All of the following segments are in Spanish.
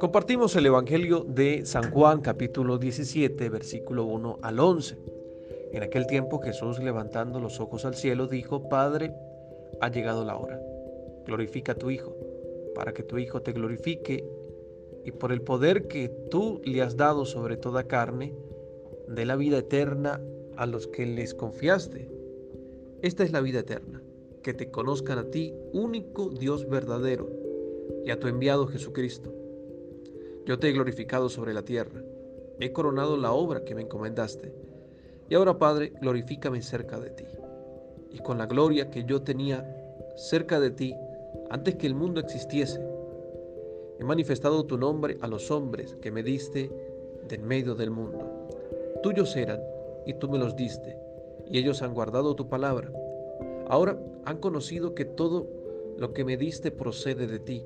Compartimos el Evangelio de San Juan capítulo 17 versículo 1 al 11. En aquel tiempo Jesús levantando los ojos al cielo dijo, Padre, ha llegado la hora. Glorifica a tu Hijo, para que tu Hijo te glorifique y por el poder que tú le has dado sobre toda carne, dé la vida eterna a los que les confiaste. Esta es la vida eterna, que te conozcan a ti, único Dios verdadero, y a tu enviado Jesucristo yo te he glorificado sobre la tierra, he coronado la obra que me encomendaste. Y ahora, Padre, glorifícame cerca de ti. Y con la gloria que yo tenía cerca de ti antes que el mundo existiese, he manifestado tu nombre a los hombres que me diste de en medio del mundo. Tuyos eran, y tú me los diste, y ellos han guardado tu palabra. Ahora han conocido que todo lo que me diste procede de ti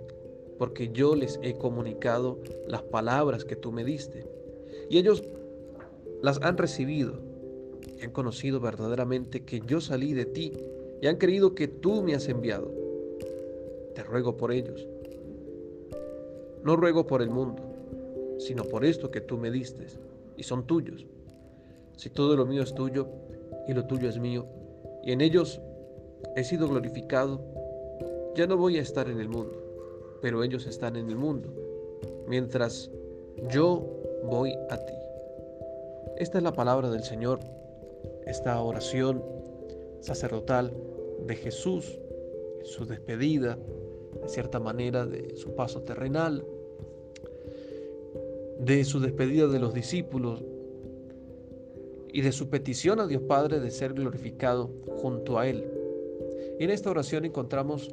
porque yo les he comunicado las palabras que tú me diste. Y ellos las han recibido y han conocido verdaderamente que yo salí de ti y han creído que tú me has enviado. Te ruego por ellos. No ruego por el mundo, sino por esto que tú me diste y son tuyos. Si todo lo mío es tuyo y lo tuyo es mío, y en ellos he sido glorificado, ya no voy a estar en el mundo pero ellos están en el mundo, mientras yo voy a ti. Esta es la palabra del Señor, esta oración sacerdotal de Jesús, su despedida, de cierta manera, de su paso terrenal, de su despedida de los discípulos y de su petición a Dios Padre de ser glorificado junto a Él. Y en esta oración encontramos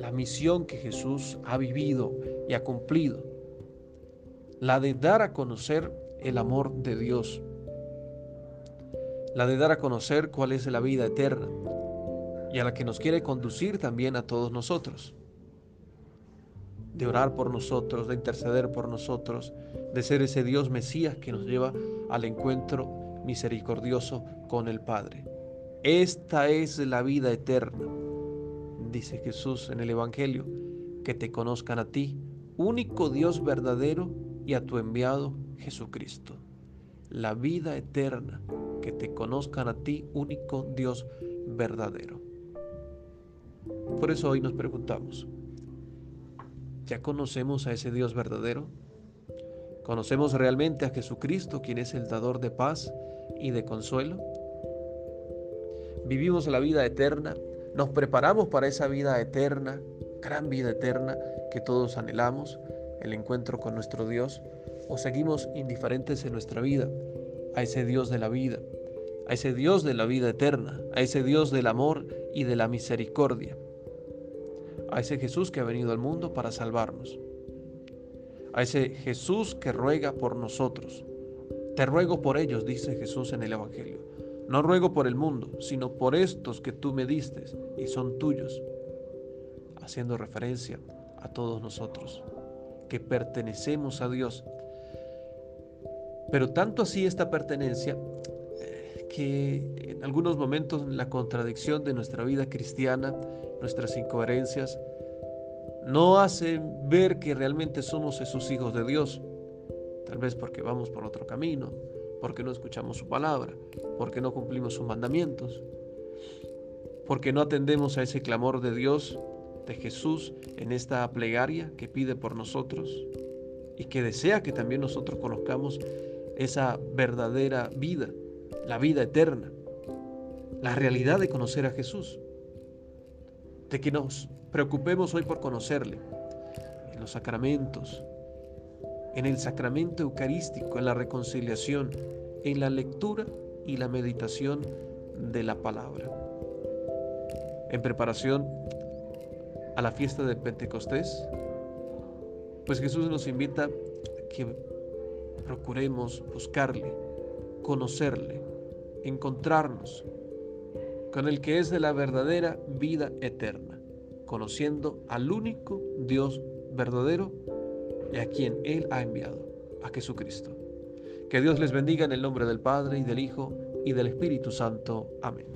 la misión que Jesús ha vivido y ha cumplido, la de dar a conocer el amor de Dios, la de dar a conocer cuál es la vida eterna y a la que nos quiere conducir también a todos nosotros, de orar por nosotros, de interceder por nosotros, de ser ese Dios Mesías que nos lleva al encuentro misericordioso con el Padre. Esta es la vida eterna dice Jesús en el Evangelio, que te conozcan a ti, único Dios verdadero, y a tu enviado Jesucristo. La vida eterna, que te conozcan a ti, único Dios verdadero. Por eso hoy nos preguntamos, ¿ya conocemos a ese Dios verdadero? ¿Conocemos realmente a Jesucristo, quien es el dador de paz y de consuelo? ¿Vivimos la vida eterna nos preparamos para esa vida eterna, gran vida eterna que todos anhelamos, el encuentro con nuestro Dios, o seguimos indiferentes en nuestra vida a ese Dios de la vida, a ese Dios de la vida eterna, a ese Dios del amor y de la misericordia, a ese Jesús que ha venido al mundo para salvarnos, a ese Jesús que ruega por nosotros. Te ruego por ellos, dice Jesús en el Evangelio. No ruego por el mundo, sino por estos que tú me diste y son tuyos, haciendo referencia a todos nosotros, que pertenecemos a Dios. Pero tanto así esta pertenencia eh, que en algunos momentos la contradicción de nuestra vida cristiana, nuestras incoherencias, no hacen ver que realmente somos esos hijos de Dios, tal vez porque vamos por otro camino, porque no escuchamos su palabra, porque no cumplimos sus mandamientos, porque no atendemos a ese clamor de Dios, de Jesús, en esta plegaria que pide por nosotros y que desea que también nosotros conozcamos esa verdadera vida, la vida eterna, la realidad de conocer a Jesús, de que nos preocupemos hoy por conocerle en los sacramentos, en el sacramento eucarístico, en la reconciliación, en la lectura y la meditación de la palabra. En preparación a la fiesta de Pentecostés, pues Jesús nos invita a que procuremos buscarle, conocerle, encontrarnos con el que es de la verdadera vida eterna, conociendo al único Dios verdadero y a quien Él ha enviado, a Jesucristo. Que Dios les bendiga en el nombre del Padre y del Hijo y del Espíritu Santo. Amén.